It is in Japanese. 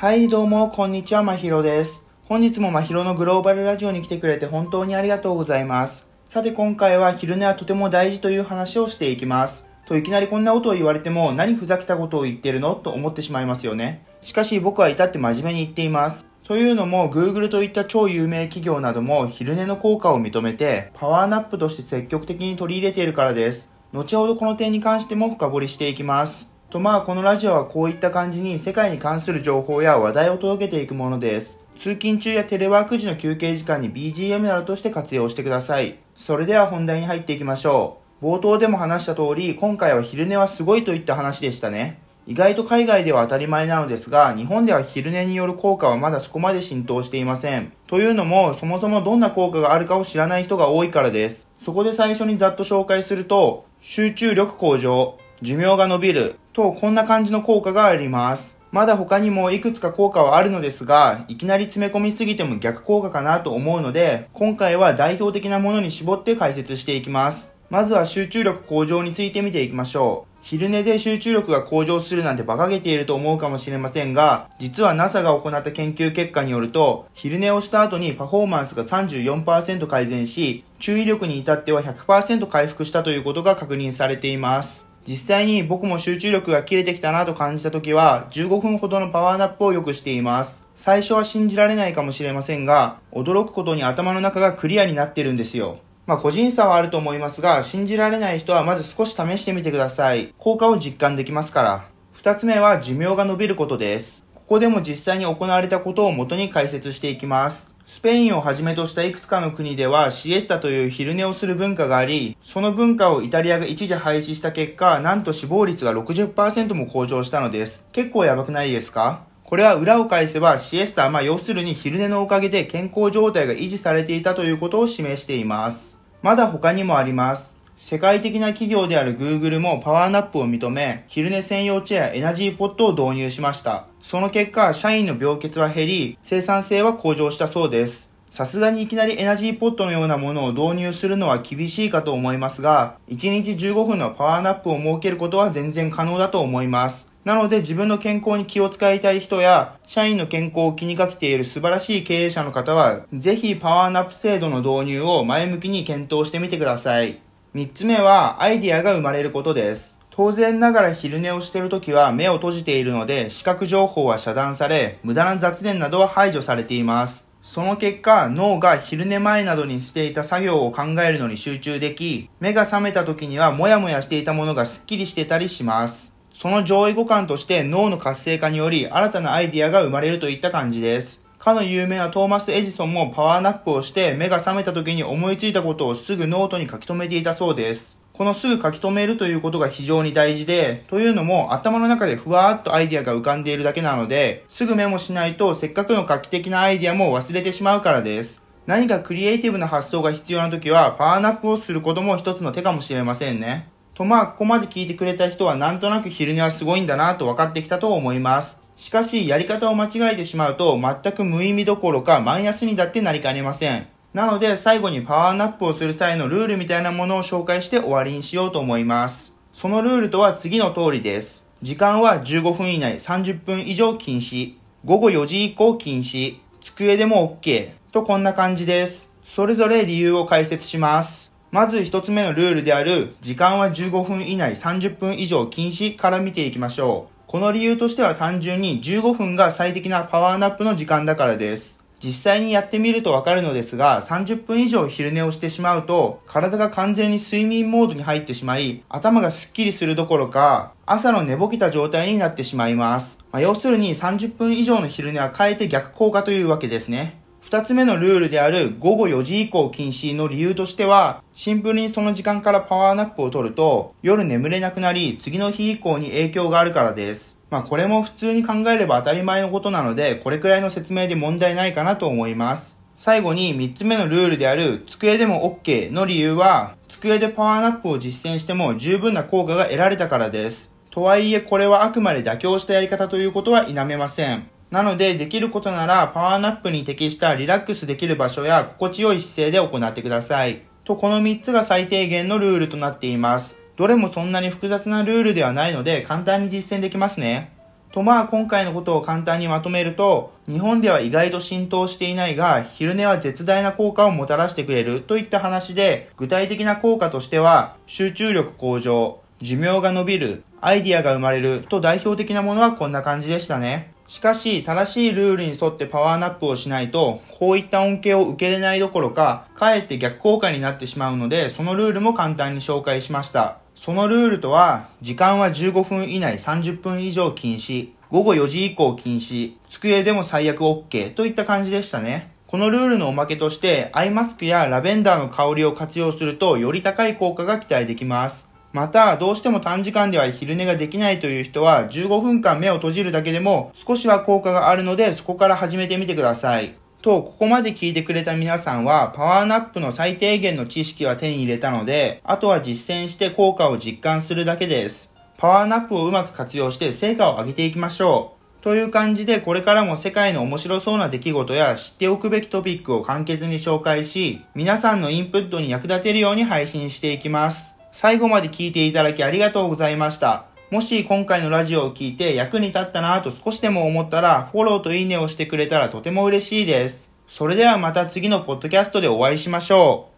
はい、どうも、こんにちは、まひろです。本日もまひろのグローバルラジオに来てくれて本当にありがとうございます。さて、今回は昼寝はとても大事という話をしていきます。と、いきなりこんなことを言われても、何ふざけたことを言ってるのと思ってしまいますよね。しかし、僕は至って真面目に言っています。というのも、Google といった超有名企業なども昼寝の効果を認めて、パワーナップとして積極的に取り入れているからです。後ほどこの点に関しても深掘りしていきます。とまあこのラジオはこういった感じに世界に関する情報や話題を届けていくものです。通勤中やテレワーク時の休憩時間に BGM などとして活用してください。それでは本題に入っていきましょう。冒頭でも話した通り、今回は昼寝はすごいといった話でしたね。意外と海外では当たり前なのですが、日本では昼寝による効果はまだそこまで浸透していません。というのも、そもそもどんな効果があるかを知らない人が多いからです。そこで最初にざっと紹介すると、集中力向上、寿命が伸びる、とこんな感じの効果があります。まだ他にもいくつか効果はあるのですが、いきなり詰め込みすぎても逆効果かなと思うので、今回は代表的なものに絞って解説していきます。まずは集中力向上について見ていきましょう。昼寝で集中力が向上するなんて馬鹿げていると思うかもしれませんが、実は NASA が行った研究結果によると、昼寝をした後にパフォーマンスが34%改善し、注意力に至っては100%回復したということが確認されています。実際に僕も集中力が切れてきたなと感じた時は、15分ほどのパワーナップをよくしています。最初は信じられないかもしれませんが、驚くことに頭の中がクリアになってるんですよ。まあ個人差はあると思いますが、信じられない人はまず少し試してみてください。効果を実感できますから。二つ目は寿命が伸びることです。ここでも実際に行われたことを元に解説していきます。スペインをはじめとしたいくつかの国ではシエスタという昼寝をする文化があり、その文化をイタリアが一時廃止した結果、なんと死亡率が60%も向上したのです。結構やばくないですか？これは裏を返せばシエスタ、まあ要するに昼寝のおかげで健康状態が維持されていたということを示しています。まだ他にもあります。世界的な企業である Google もパワーナップを認め、昼寝専用チェアエナジーポットを導入しました。その結果、社員の病欠は減り、生産性は向上したそうです。さすがにいきなりエナジーポットのようなものを導入するのは厳しいかと思いますが、1日15分のパワーナップを設けることは全然可能だと思います。なので自分の健康に気を使いたい人や、社員の健康を気にかけている素晴らしい経営者の方は、ぜひパワーナップ制度の導入を前向きに検討してみてください。三つ目は、アイディアが生まれることです。当然ながら昼寝をしているときは目を閉じているので、視覚情報は遮断され、無駄な雑念などは排除されています。その結果、脳が昼寝前などにしていた作業を考えるのに集中でき、目が覚めた時にはモヤモヤしていたものがスッキリしてたりします。その上位互換として脳の活性化により新たなアイディアが生まれるといった感じです。かの有名なトーマス・エジソンもパワーナップをして目が覚めた時に思いついたことをすぐノートに書き留めていたそうです。このすぐ書き留めるということが非常に大事で、というのも頭の中でふわーっとアイディアが浮かんでいるだけなので、すぐメモしないとせっかくの画期的なアイディアも忘れてしまうからです。何かクリエイティブな発想が必要な時はパワーナップをすることも一つの手かもしれませんね。とまあ、ここまで聞いてくれた人はなんとなく昼寝はすごいんだなと分かってきたと思います。しかし、やり方を間違えてしまうと、全く無意味どころか、マイナスにだってなりかねません。なので、最後にパワーナップをする際のルールみたいなものを紹介して終わりにしようと思います。そのルールとは次の通りです。時間は15分以内30分以上禁止。午後4時以降禁止。机でも OK。とこんな感じです。それぞれ理由を解説します。まず一つ目のルールである、時間は15分以内30分以上禁止から見ていきましょう。この理由としては単純に15分が最適なパワーナップの時間だからです。実際にやってみるとわかるのですが、30分以上昼寝をしてしまうと、体が完全に睡眠モードに入ってしまい、頭がスッキリするどころか、朝の寝ぼけた状態になってしまいます。まあ、要するに30分以上の昼寝は変えて逆効果というわけですね。二つ目のルールである午後4時以降禁止の理由としては、シンプルにその時間からパワーナップを取ると、夜眠れなくなり、次の日以降に影響があるからです。まあこれも普通に考えれば当たり前のことなので、これくらいの説明で問題ないかなと思います。最後に3つ目のルールである机でも OK の理由は、机でパワーナップを実践しても十分な効果が得られたからです。とはいえこれはあくまで妥協したやり方ということは否めません。なので、できることなら、パワーナップに適したリラックスできる場所や心地よい姿勢で行ってください。と、この3つが最低限のルールとなっています。どれもそんなに複雑なルールではないので、簡単に実践できますね。とまあ今回のことを簡単にまとめると、日本では意外と浸透していないが、昼寝は絶大な効果をもたらしてくれるといった話で、具体的な効果としては、集中力向上、寿命が伸びる、アイディアが生まれると代表的なものはこんな感じでしたね。しかし、正しいルールに沿ってパワーナップをしないと、こういった恩恵を受けれないどころか、かえって逆効果になってしまうので、そのルールも簡単に紹介しました。そのルールとは、時間は15分以内30分以上禁止、午後4時以降禁止、机でも最悪 OK といった感じでしたね。このルールのおまけとして、アイマスクやラベンダーの香りを活用すると、より高い効果が期待できます。また、どうしても短時間では昼寝ができないという人は、15分間目を閉じるだけでも少しは効果があるので、そこから始めてみてください。と、ここまで聞いてくれた皆さんは、パワーナップの最低限の知識は手に入れたので、あとは実践して効果を実感するだけです。パワーナップをうまく活用して成果を上げていきましょう。という感じで、これからも世界の面白そうな出来事や知っておくべきトピックを簡潔に紹介し、皆さんのインプットに役立てるように配信していきます。最後まで聞いていただきありがとうございました。もし今回のラジオを聞いて役に立ったなぁと少しでも思ったら、フォローといいねをしてくれたらとても嬉しいです。それではまた次のポッドキャストでお会いしましょう。